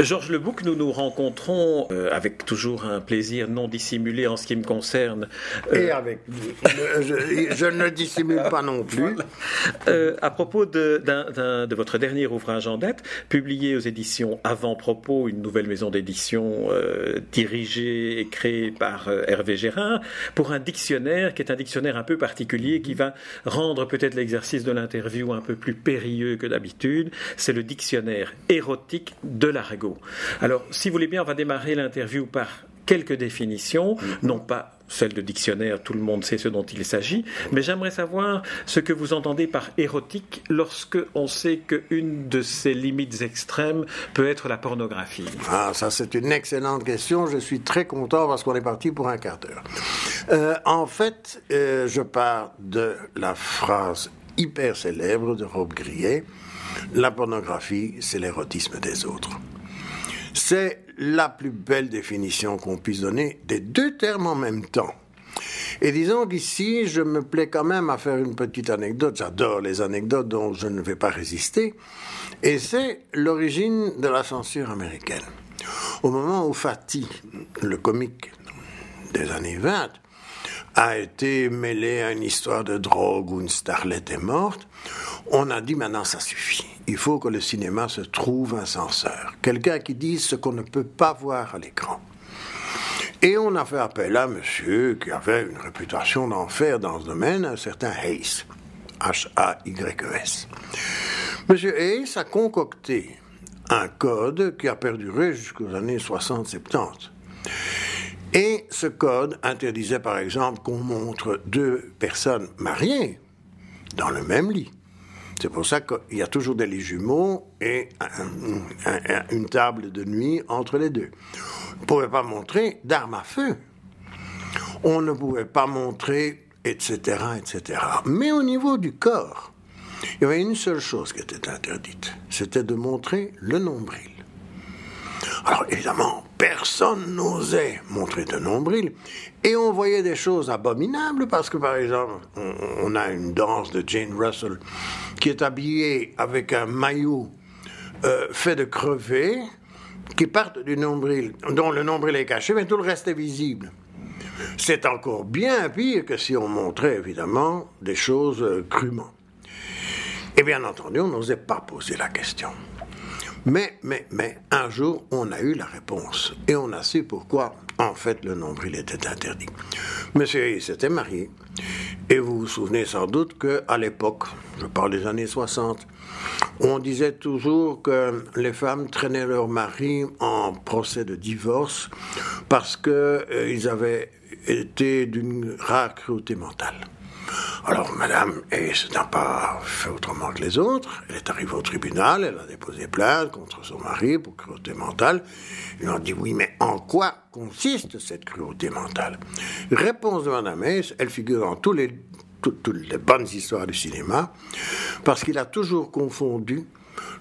Georges Lebouc, nous nous rencontrons euh, avec toujours un plaisir non dissimulé en ce qui me concerne. Euh, Et avec je, ne dissimule pas non plus. Euh, à propos de, de, votre dernier ouvrage en date, publié aux éditions Avant-Propos, une nouvelle maison d'édition dirigée et créée par Hervé Gérard, pour un dictionnaire qui est un dictionnaire un peu particulier qui va rendre peut-être l'exercice de l'interview un peu plus périlleux que d'habitude. C'est le dictionnaire érotique de l'argot. Alors, si vous voulez bien, on va démarrer l'interview par quelques définitions, mm-hmm. non pas celles de dictionnaire, tout le monde sait ce dont il s'agit, mais j'aimerais savoir ce que vous entendez par érotique lorsque on sait qu'une de ses limites extrêmes peut être la pornographie. Ah, ça c'est une excellente question. Je suis très content parce qu'on est parti pour un quart d'heure. Euh, en fait, euh, je pars de la phrase hyper célèbre de Rob Grillet. La pornographie, c'est l'érotisme des autres. C'est la plus belle définition qu'on puisse donner des deux termes en même temps. Et disons qu'ici, je me plais quand même à faire une petite anecdote. J'adore les anecdotes dont je ne vais pas résister. Et c'est l'origine de la censure américaine. Au moment où Fatih, le comique des années 20, a été mêlé à une histoire de drogue où une starlette est morte, on a dit maintenant ça suffit. Il faut que le cinéma se trouve un censeur, quelqu'un qui dise ce qu'on ne peut pas voir à l'écran. Et on a fait appel à un monsieur qui avait une réputation d'enfer dans ce domaine, un certain Hayes, H-A-Y-E-S. Monsieur Hayes a concocté un code qui a perduré jusqu'aux années 60-70. Et ce code interdisait par exemple qu'on montre deux personnes mariées dans le même lit. C'est pour ça qu'il y a toujours des lits jumeaux et une table de nuit entre les deux. On ne pouvait pas montrer d'armes à feu. On ne pouvait pas montrer, etc., etc. Mais au niveau du corps, il y avait une seule chose qui était interdite, c'était de montrer le nombril. Alors évidemment, personne n'osait montrer de nombril. Et on voyait des choses abominables parce que, par exemple, on, a une danse de Jane Russell qui est habillée avec un maillot euh, fait de crevés qui partent du nombril, dont le nombril est caché, mais tout le reste est visible. C'est encore bien pire que si on montrait évidemment des choses euh, crûment. Et bien entendu, on n'osait pas poser la question. Mais, mais, mais, un jour, on a eu la réponse. Et on a su pourquoi, en fait, le nombril était interdit. Monsieur s'était marié. Et vous vous souvenez sans doute qu'à l'époque, je parle des années 60, on disait toujours que les femmes traînaient leur mari en procès de divorce parce qu'ils euh, avaient été d'une rare cruauté mentale. Alors, madame Hayes n'a pas fait autrement que les autres. Elle est arrivée au tribunal, elle a déposé plainte contre son mari pour cruauté mentale. Ils ont dit oui, mais en quoi consiste cette cruauté mentale? Réponse de madame Hayes, elle figure dans tous les, toutes les bonnes histoires du cinéma, parce qu'il a toujours confondu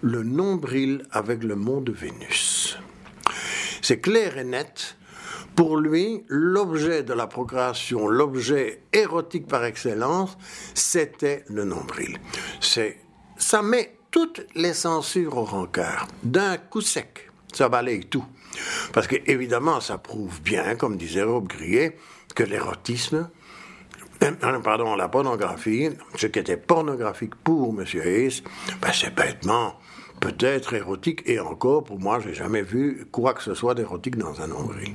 le nombril avec le mont de Vénus. C'est clair et net pour lui, l'objet de la procréation, l'objet érotique par excellence, c'était le nombril. C'est, ça met toutes les censures au rencard, d'un coup sec. Ça balaye tout. Parce que, évidemment, ça prouve bien, comme disait Rob Grillet, que l'érotisme, euh, pardon, la pornographie, ce qui était pornographique pour M. Hayes, ben c'est bêtement peut-être érotique, et encore, pour moi, j'ai jamais vu quoi que ce soit d'érotique dans un nombril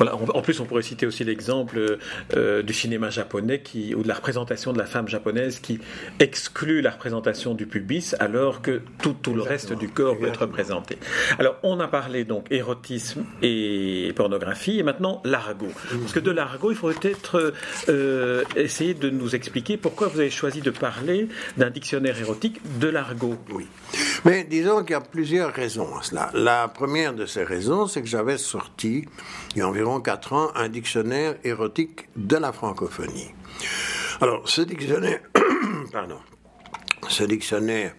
en plus, on pourrait citer aussi l'exemple euh, du cinéma japonais qui, ou de la représentation de la femme japonaise qui exclut la représentation du pubis alors que tout, tout le reste du corps peut être représenté. Alors, on a parlé donc érotisme et pornographie, et maintenant l'argot. Parce que de l'argot, il faudrait peut-être euh, essayer de nous expliquer pourquoi vous avez choisi de parler d'un dictionnaire érotique de l'argot. Oui. Mais disons qu'il y a plusieurs raisons à cela. La première de ces raisons, c'est que j'avais sorti, il y a environ quatre ans, un dictionnaire érotique de la francophonie. Alors, ce dictionnaire, pardon, ce dictionnaire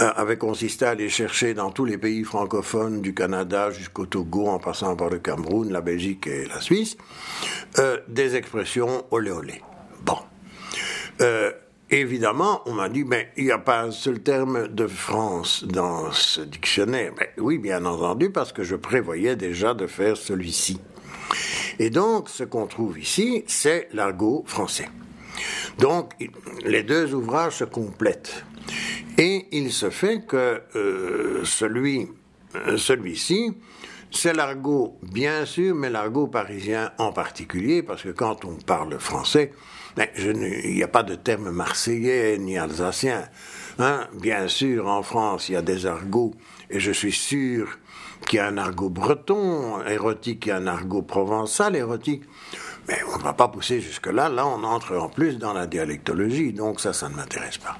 euh, avait consisté à aller chercher dans tous les pays francophones, du Canada jusqu'au Togo, en passant par le Cameroun, la Belgique et la Suisse, euh, des expressions olé olé. Bon. Euh, évidemment, on m'a dit, mais il n'y a pas un seul terme de France dans ce dictionnaire. Mais oui, bien entendu, parce que je prévoyais déjà de faire celui-ci. Et donc, ce qu'on trouve ici, c'est l'argot français. Donc, les deux ouvrages se complètent. Et il se fait que euh, celui, euh, celui-ci, c'est l'argot, bien sûr, mais l'argot parisien en particulier, parce que quand on parle français, ben, il n'y a pas de terme marseillais ni alsacien. Hein. Bien sûr, en France, il y a des argots, et je suis sûr qu'il y a un argot breton érotique et un argot provençal érotique. Mais on ne va pas pousser jusque-là. Là, on entre en plus dans la dialectologie, donc ça, ça ne m'intéresse pas.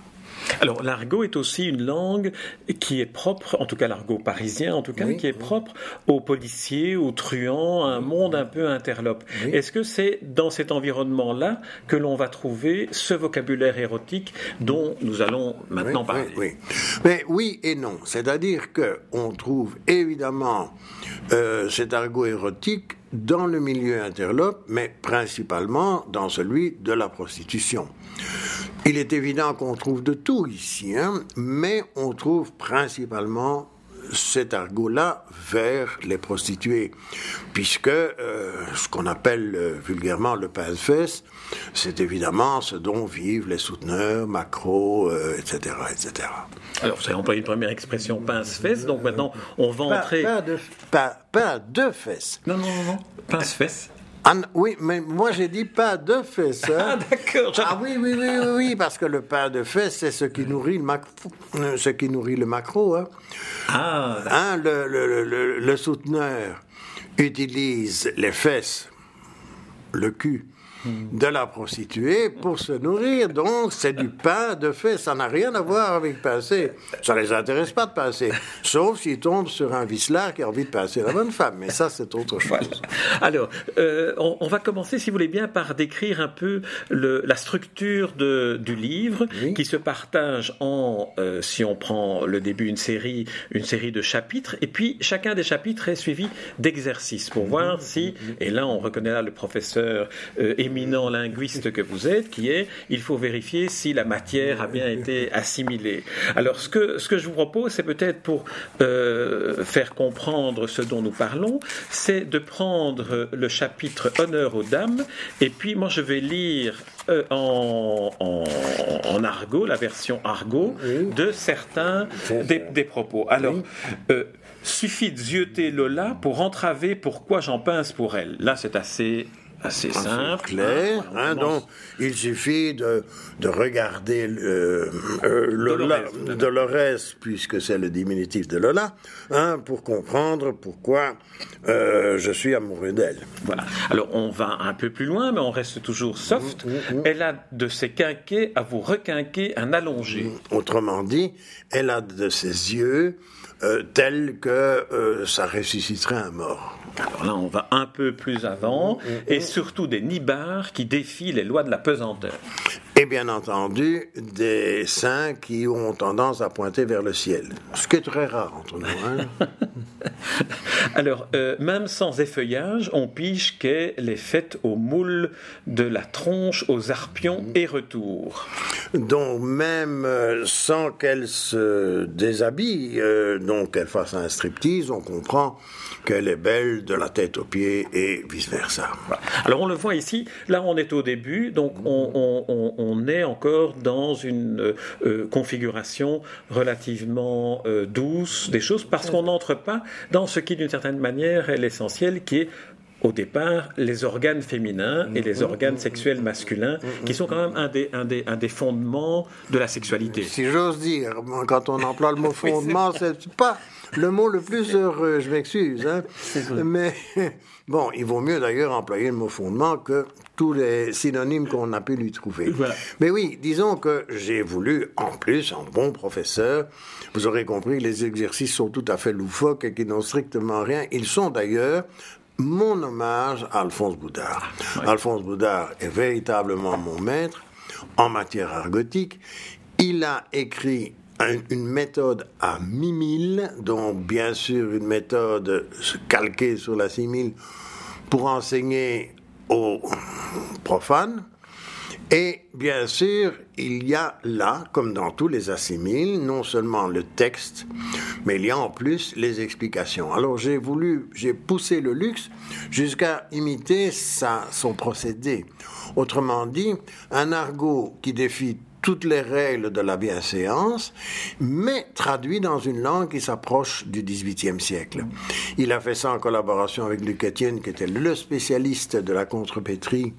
Alors l'argot est aussi une langue qui est propre, en tout cas l'argot parisien, en tout cas, qui est propre aux policiers, aux truands, à un monde un peu interlope. Est-ce que c'est dans cet environnement-là que l'on va trouver ce vocabulaire érotique dont nous allons maintenant parler? oui, Mais oui et non. C'est-à-dire que on trouve évidemment euh, cet argot érotique dans le milieu interlope, mais principalement dans celui de la prostitution. Il est évident qu'on trouve de tout ici, hein, mais on trouve principalement cet argot-là vers les prostituées, puisque euh, ce qu'on appelle euh, vulgairement le pince-fesse, c'est évidemment ce dont vivent les souteneurs, macros, etc., etc. Alors, vous avez employé une première expression pince-fesse, donc maintenant on va entrer. Pas, de, pas, de fesses. Non, non, non, non. pince-fesse. Ah, oui, mais moi j'ai dit pas de fesses. Hein. Ah d'accord. Ah oui, oui, oui, oui, parce que le pain de fesses, c'est ce qui nourrit le macro. Euh, ce qui nourrit le macro. Hein. Ah. Hein, le, le, le, le souteneur utilise les fesses, le cul, de la prostituée pour se nourrir. Donc, c'est du pain de fait. Ça n'a rien à voir avec passer. Ça les intéresse pas de passer. Sauf s'ils tombent sur un vicelard qui a envie de passer la bonne femme. Mais ça, c'est autre chose. Alors, euh, on, va commencer, si vous voulez bien, par décrire un peu le, la structure de, du livre qui se partage en, euh, si on prend le début, une série, une série de chapitres. Et puis, chacun des chapitres est suivi d'exercices pour voir si, et là, on reconnaît là le professeur euh, éminent linguiste que vous êtes, qui est il faut vérifier si la matière a bien été assimilée. Alors ce que, ce que je vous propose, c'est peut-être pour euh, faire comprendre ce dont nous parlons, c'est de prendre le chapitre Honneur aux dames, et puis moi je vais lire euh, en, en, argot, la version argot, de certains des, propos. Alors, euh, suffit de zioter Lola pour entraver pourquoi j'en pince pour elle. Là, c'est assez assez simple. clair. Hein, hein donc, il suffit de, de regarder le, euh, Lola, Dolores, puisque c'est le diminutif de Lola, hein, pour comprendre pourquoi euh, je suis amoureux d'elle. Voilà. Alors, on va un peu plus loin, mais on reste toujours soft. Mmh, mmh, mmh. Elle a de ses quinquets à vous requinquer un allongé. Autrement dit, elle a de ses yeux euh, tels que euh, ça ressusciterait un mort. Alors là, on va un peu plus avant, et surtout des nibards qui défient les lois de la pesanteur. Et bien entendu, des seins qui ont tendance à pointer vers le ciel. Ce qui est très rare entre nous. Hein. Alors, euh, même sans effeuillage, on pige qu'elle est faite au moule de la tronche aux arpions et retour. Donc, même euh, sans qu'elle se déshabille, euh, donc qu'elle fasse un striptease, on comprend qu'elle est belle de la tête aux pieds et vice-versa. Alors on le voit ici, là on est au début, donc on, est encore dans une euh, configuration relativement euh, douce des choses, parce qu'on n'entre pas dans ce qui d'une certaine manière est l'essentiel, qui est au départ les organes féminins et les organes sexuels masculins, qui sont quand même un des, un des, un des fondements de la sexualité. Si j'ose dire, quand on emploie le mot fondement, c'est pas le mot le plus heureux, je m'excuse. Hein. Mais bon, il vaut mieux d'ailleurs employer le mot fondement que tous les synonymes qu'on a pu lui trouver. Mais oui, disons que j'ai voulu, en plus, en bon professeur, vous aurez compris, les exercices sont tout à fait loufoques et qui n'ont strictement rien. Ils sont d'ailleurs mon hommage à Alphonse Boudard. Alphonse Boudard est véritablement mon maître en matière argotique. Il a écrit une méthode à mimile, donc bien sûr une méthode calquée sur la simile pour enseigner aux profanes. Et bien sûr, il y a là, comme dans tous les assimiles, non seulement le texte, mais il y a en plus les explications. Alors j'ai voulu, j'ai poussé le luxe jusqu'à imiter sa, son procédé. Autrement dit, un argot qui défie toutes les règles de la bienséance, mais traduit dans une langue qui s'approche du XVIIIe siècle. Il a fait ça en collaboration avec Luc Etienne, qui était le spécialiste de la contrepétrie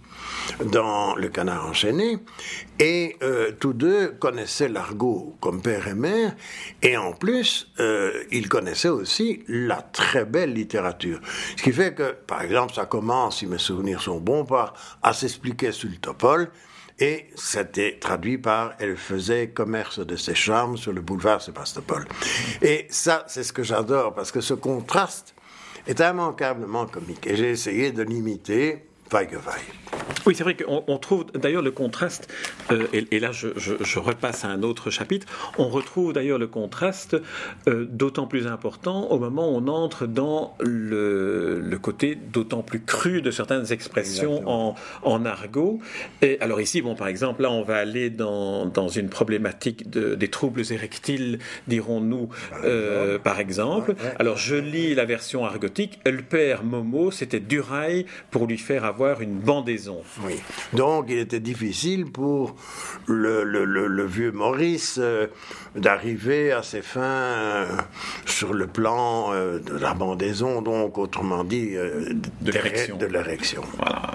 dans Le Canard enchaîné, et euh, tous deux connaissaient l'argot comme père et mère, et en plus, euh, ils connaissaient aussi la très belle littérature. Ce qui fait que, par exemple, ça commence, si mes souvenirs sont bons, par à s'expliquer sur le topol, et c'était traduit par Elle faisait commerce de ses charmes sur le boulevard Sébastopol. Et ça, c'est ce que j'adore, parce que ce contraste est immanquablement comique. Et j'ai essayé de l'imiter, vaille que vaille. Oui, c'est vrai qu'on trouve d'ailleurs le contraste, euh, et, là je, repasse à un autre chapitre, on retrouve d'ailleurs le contraste euh, d'autant plus important au moment où on entre dans le, côté d'autant plus cru de certaines expressions en, argot. Et alors ici, bon, par exemple, là on va aller dans, une problématique des troubles érectiles, dirons-nous, euh, par exemple. Alors je lis la version argotique, le père Momo, c'était Durail pour lui faire avoir une bandaison. Oui. Donc il était difficile pour le, vieux Maurice euh, d'arriver à ses fins euh, sur le plan euh, de la bandaison, donc autrement dit de l'érection. Voilà.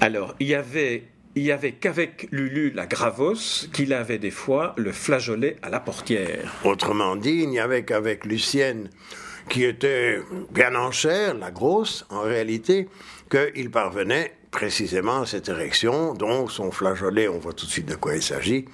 Alors il y avait il y avait qu'avec Lulu la Gravos qu'il avait des fois le flageolet à la portière. Autrement dit, il n'y avait qu'avec Lucienne, qui était bien en chair, la grosse en réalité, qu'il parvenait précisément cette érection, dont son flageolet, on voit tout de suite de quoi il s'agit,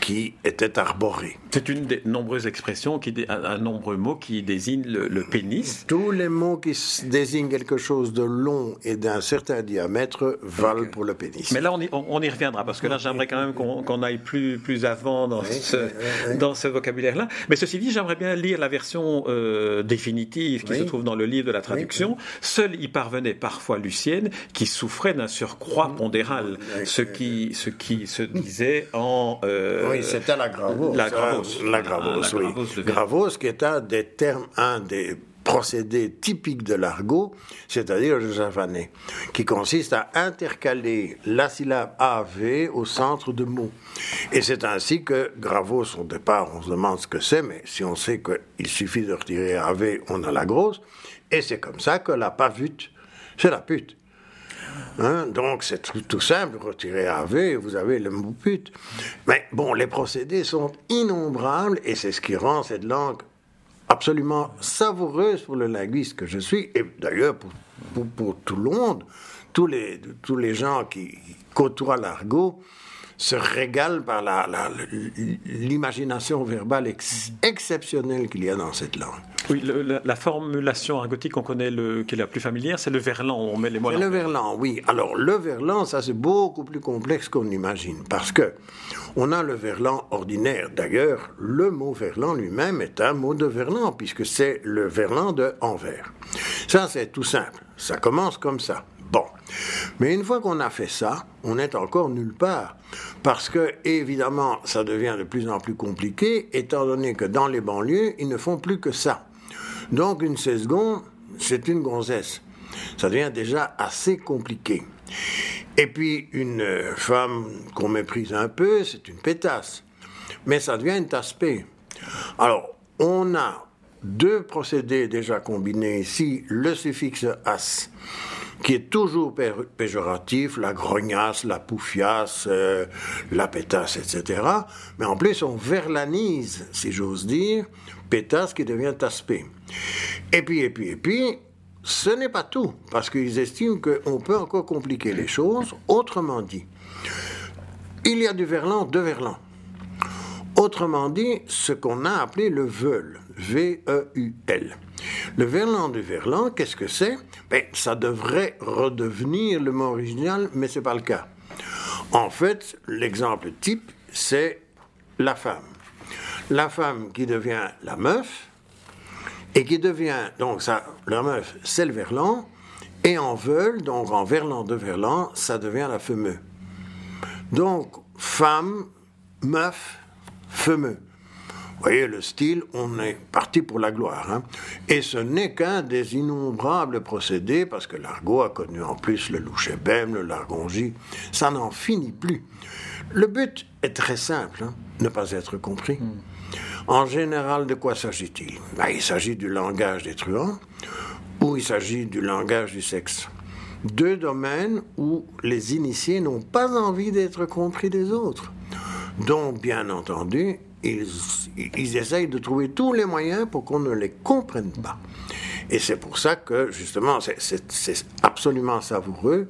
qui était arboré. C'est une des nombreuses expressions, qui, un, nombreux mot qui désigne le, pénis. Tous les mots qui désignent quelque chose de long et d'un certain diamètre valent pour le pénis. Mais là, on y, on, y reviendra, parce que là, j'aimerais quand même qu'on aille plus, plus avant dans ce, dans ce vocabulaire-là. Mais ceci dit, j'aimerais bien lire la version euh, définitive qui se trouve dans le livre de la traduction. Seul y parvenait parfois Lucienne, qui souffrait d'un surcroît pondéral, ce qui, ce qui se disait en... Euh, oui, c'était la gravose. La gravose. La ah, gravose, oui. Gravose, qui est un des termes, un des procédés typiques de l'argot, c'est-à-dire le javanais, qui consiste à intercaler la syllabe AV au centre de mots. Et c'est ainsi que gravos, au départ, on se demande ce que c'est, mais si on sait qu'il suffit de retirer AV, on a la grosse. Et c'est comme ça que la pavute, c'est la pute. Hein, donc c'est tout, simple, retirez AV, vous avez le mot pute. Mais bon, les procédés sont innombrables et c'est ce qui rend cette langue absolument savoureuse pour le linguiste que je suis, et d'ailleurs pour, pour, tout le monde, tous les, tous les gens qui côtoient l'argot se régalent par l'imagination verbale exceptionnelle qu'il y a dans cette langue. Oui, la, formulation argotique qu'on connaît, le, qui est la plus familière, c'est le verlan. On met les mots. Le verlan, oui. Alors le verlan, ça c'est beaucoup plus complexe qu'on imagine, parce que on a le verlan ordinaire. D'ailleurs, le mot verlan lui-même est un mot de verlan, puisque c'est le verlan de Anvers. Ça c'est tout simple. Ça commence comme ça. Bon. Mais une fois qu'on a fait ça, on n'est encore nulle part. Parce que, évidemment, ça devient de plus en plus compliqué, étant donné que dans les banlieues, ils ne font plus que ça. Donc, une secondes, c'est une gonzesse. Ça devient déjà assez compliqué. Et puis, une femme qu'on méprise un peu, c'est une pétasse. Mais ça devient une tasse-paix. Alors, on a deux procédés déjà combinés ici, le suffixe as qui est toujours péjoratif, la grognasse, la poufiasse, euh, la pétasse, etc. Mais en plus, on verlanise, si j'ose dire, pétasse qui devient aspect. Et puis, et puis, et puis, ce n'est pas tout, parce qu'ils estiment qu'on peut encore compliquer les choses. Autrement dit, il y a du verlan, de verlan. Autrement dit, ce qu'on a appelé le veul, V-E-U-L. Le verlan du verlan, qu'est-ce que c'est? Ben, Ça devrait redevenir le mot original, mais ce n'est pas le cas. En fait, l'exemple type, c'est la femme. la femme qui devient la meuf, et qui devient, donc ça, la meuf, c'est le verlan, et en veule, donc en verlan de verlan, ça devient la femeux. Donc, femme, meuf, femeux. Vous voyez le style, on est parti pour la gloire. Hein. Et ce n'est qu'un des innombrables procédés, parce que l'argot a connu en plus le louchébem, le largongie, ça n'en finit plus. Le but est très simple, hein, ne pas être compris. Hmm. En général, de quoi s'agit-il? Ben, Il s'agit du langage des truands ou il s'agit du langage du sexe. Deux domaines où les initiés n'ont pas envie d'être compris des autres. Donc, bien entendu, ils, essayent de trouver tous les moyens pour qu'on ne les comprenne pas. Et c'est pour ça que, justement, c'est absolument savoureux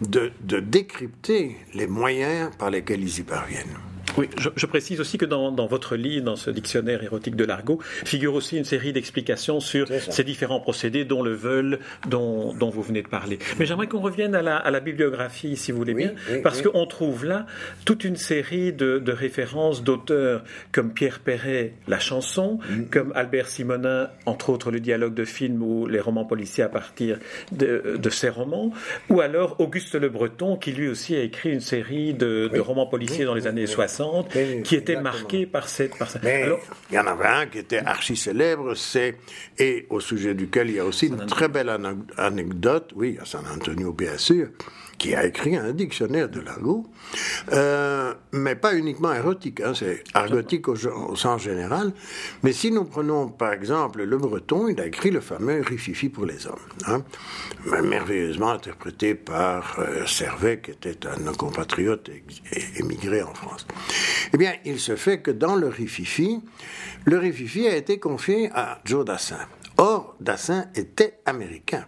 de décrypter les moyens par lesquels ils y parviennent. Oui, je, précise aussi que dans, votre livre, dans ce dictionnaire érotique de l'argot, figure aussi une série d'explications sur ces différents procédés, dont le veul, dont, vous venez de parler. Mais j'aimerais qu'on revienne à la, bibliographie, si vous voulez bien, parce qu'on trouve là toute une série de, références d'auteurs comme Pierre Perret, la chanson, mm. comme Albert Simonin, entre autres le dialogue de film ou les romans policiers à partir de, ses romans, ou alors Auguste Le Breton, qui lui aussi a écrit une série de, de romans policiers dans les années 60 qui était marqué par cette. Par il y en avait un qui était archi célèbre, c'est et au sujet duquel il y a aussi une très belle anecdote, oui, à San Antonio bien sûr, qui a écrit un dictionnaire de l'argot, euh, mais pas uniquement érotique, hein, c'est argotique au, sens général. Mais si nous prenons par exemple le breton, il a écrit le fameux Rififi pour les hommes, hein, merveilleusement interprété par euh, Servet, qui était un de nos compatriotes émigré en France. Eh bien, il se fait que dans le Rififi, le Rififi a été confié à Joe Dassin. Or, Dassin était américain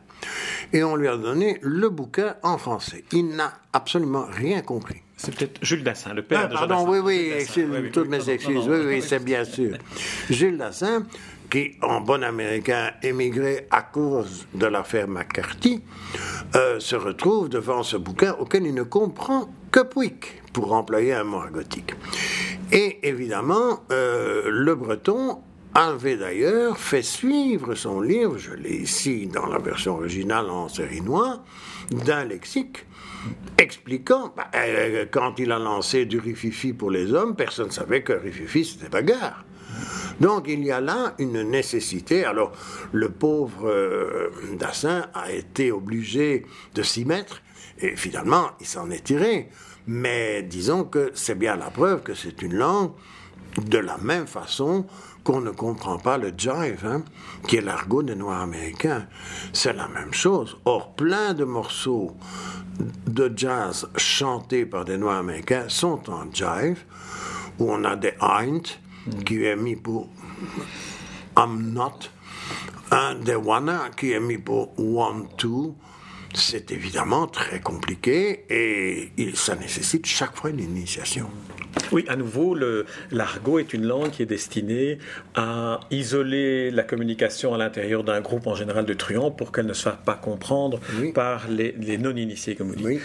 et on lui a donné le bouquin en français. Il n'a absolument rien compris. C'est peut-être Jules Dassin, le père ah, de Pardon, oui, oui, toutes mes excuses. Oui, oui, c'est bien sûr. Jules Dassin, qui, en bon américain, émigré à cause de l'affaire McCarthy, euh, se retrouve devant ce bouquin auquel il ne comprend que Pouic, pour employer un mot gothique. Et évidemment, euh, le breton avait d'ailleurs fait suivre son livre, je l'ai ici dans la version originale en série noire, d'un lexique expliquant, bah, euh, quand il a lancé du rififi pour les hommes, personne ne savait que rififi c'était bagarre. Donc il y a là une nécessité. Alors le pauvre euh, Dassin a été obligé de s'y mettre et finalement il s'en est tiré. Mais disons que c'est bien la preuve que c'est une langue de la même façon qu'on ne comprend pas le jive, hein, qui est l'argot des Noirs américains. C'est la même chose. Or, plein de morceaux de jazz chantés par des Noirs américains sont en jive, où on a des Eint, qui est mis pour I'm not, un des Wanna, qui est mis pour Want to, c'est évidemment très compliqué et ça nécessite chaque fois une initiation. Oui, à nouveau, l'argot est une langue qui est destinée à isoler la communication à l'intérieur d'un groupe en général de truands pour qu'elle ne se fasse pas comprendre par les, non-initiés, comme vous dites.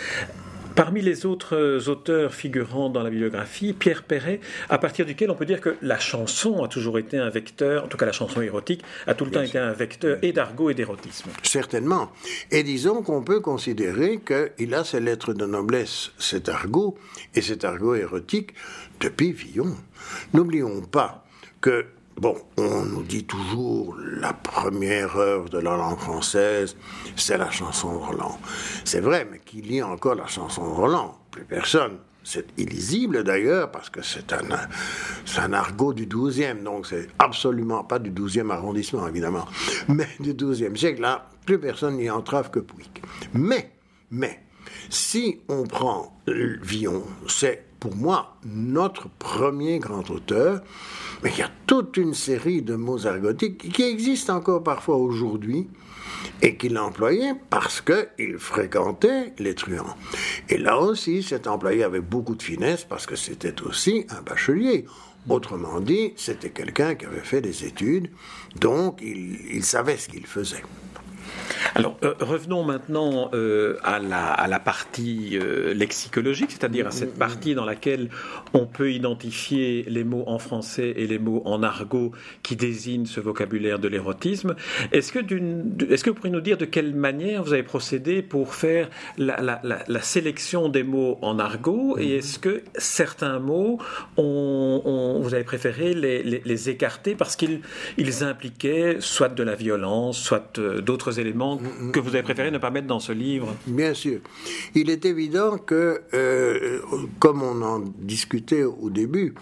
Parmi les autres euh, auteurs figurant dans la bibliographie, Pierre Perret, à partir duquel on peut dire que la chanson a toujours été un vecteur, en tout cas la chanson érotique, a tout le temps été un vecteur et d'argot et d'érotisme. Certainement. Et disons qu'on peut considérer qu'il a ses lettres de noblesse, cet argot, et cet argot érotique, depuis Villon. N'oublions pas que Bon, on nous dit toujours la première œuvre de la langue française, c'est la chanson de Roland. C'est vrai, mais qui lit encore la chanson de Roland Plus personne. C'est illisible d'ailleurs parce que c'est un, un argot du 12e, donc c'est absolument pas du 12e arrondissement évidemment, mais du 12e siècle. Là, plus personne n'y entrave que Pouic. Mais, mais, si on prend Villon, c'est pour moi notre premier grand auteur mais il y a toute une série de mots argotiques qui existent encore parfois aujourd'hui et qu'il employait parce qu'il fréquentait les truands. Et là aussi, c'est employé avec beaucoup de finesse parce que c'était aussi un bachelier. Autrement dit, c'était quelqu'un qui avait fait des études, donc il, il savait ce qu'il faisait. Alors, euh, revenons maintenant euh, à, la, partie euh, lexicologique, c'est-à-dire à cette partie dans laquelle on peut identifier les mots en français et les mots en argot qui désignent ce vocabulaire de l'érotisme. Est-ce que, est que vous pourriez nous dire de quelle manière vous avez procédé pour faire la, sélection des mots en argot et est-ce que certains mots, vous avez préféré les, écarter parce qu'ils impliquaient soit de la violence, soit d'autres éléments que vous avez préféré ne pas mettre dans ce livre Bien sûr. Il est évident que, euh, comme on en discutait au début,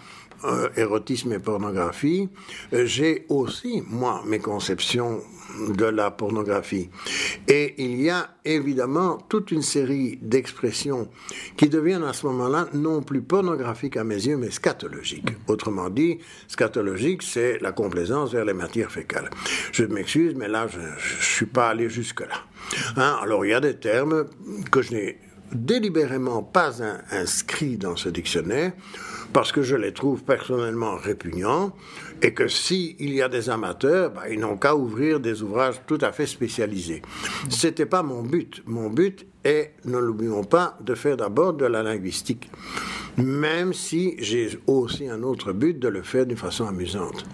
euh, érotisme et pornographie, euh, j'ai aussi, moi, mes conceptions de la pornographie. Et il y a évidemment toute une série d'expressions qui deviennent à ce moment-là non plus pornographiques à mes yeux, mais scatologiques. Autrement dit, scatologique, c'est la complaisance vers les matières fécales. Je m'excuse, mais là, je ne suis pas allé jusque-là. Hein, alors, il y a des termes que je n'ai délibérément pas inscrits dans ce dictionnaire parce que je les trouve personnellement répugnants et que s'il y a des amateurs, bah, ils n'ont qu'à ouvrir des ouvrages tout à fait spécialisés. Ce n'était pas mon but. Mon but est, ne l'oublions pas, de faire d'abord de la linguistique même si j'ai aussi un autre but de le faire d'une façon amusante,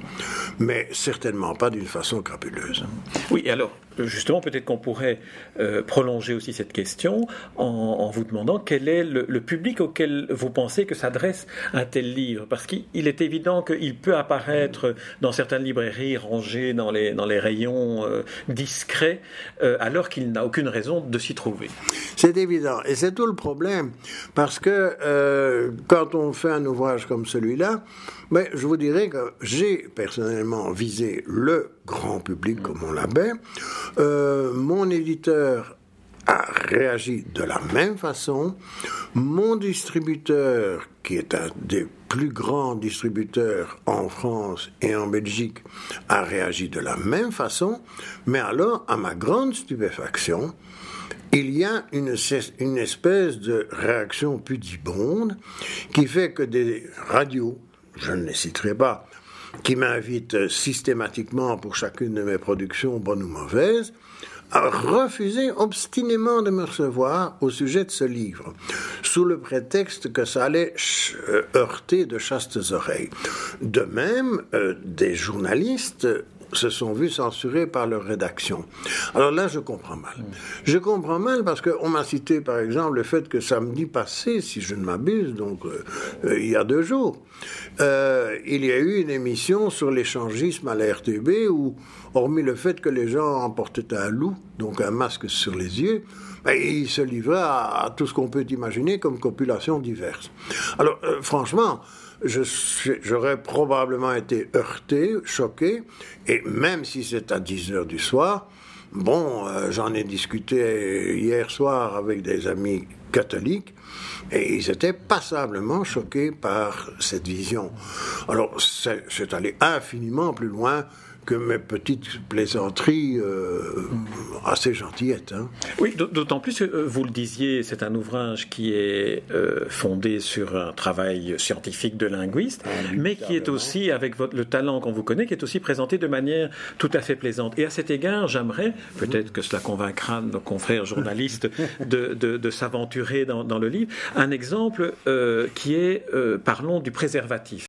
mais certainement pas d'une façon crapuleuse. Oui, alors justement, peut-être qu'on pourrait euh, prolonger aussi cette question en, vous demandant quel est le, public auquel vous pensez que s'adresse un tel livre, parce qu'il est évident qu'il peut apparaître dans certaines librairies rangées dans les, dans les rayons euh, discrets, euh, alors qu'il n'a aucune raison de s'y trouver. C'est évident, et c'est tout le problème, parce que quand on fait un ouvrage comme celui-là, mais je vous dirais que j'ai personnellement visé le grand public, comme on l'appelle. Euh, mon éditeur a réagi de la même façon. Mon distributeur, qui est un des plus grands distributeurs en France et en Belgique, a réagi de la même façon. Mais alors, à ma grande stupéfaction, il y a une, espèce de réaction pudibonde qui fait que des radios, je ne les citerai pas, qui m'invitent systématiquement pour chacune de mes productions, bonnes ou mauvaises, a refusé obstinément de me recevoir au sujet de ce livre, sous le prétexte que ça allait euh, heurter de chastes oreilles. De même, euh, des journalistes se sont vus censurés par leur rédaction. Alors là, je comprends mal. Je comprends mal parce qu'on m'a cité, par exemple, le fait que samedi passé, si je ne m'abuse, donc euh, euh, il y a deux jours, euh, il y a eu une émission sur l'échangisme à la RTB où, hormis le fait que les gens emportaient un loup, donc un masque sur les yeux, ben, ils se livraient à, tout ce qu'on peut imaginer comme copulation diverse. Alors, franchement, j'aurais probablement été heurté, choqué, et même si c'est à 10 heures du soir, bon, euh, j'en ai discuté hier soir avec des amis catholiques, et ils étaient passablement choqués par cette vision. Alors, c'est allé infiniment plus loin que mes petites plaisanteries euh, assez gentillettes. Hein. Oui, d'autant plus que euh, vous le disiez, c'est un ouvrage qui est euh, fondé sur un travail scientifique de linguiste, mais qui est aussi, avec votre, le talent qu'on vous connaît, qui est aussi présenté de manière tout à fait plaisante. Et à cet égard, j'aimerais, peut-être que cela convaincra nos confrères journalistes de, de, s'aventurer dans, dans, le livre, un exemple qui est, parlons du préservatif.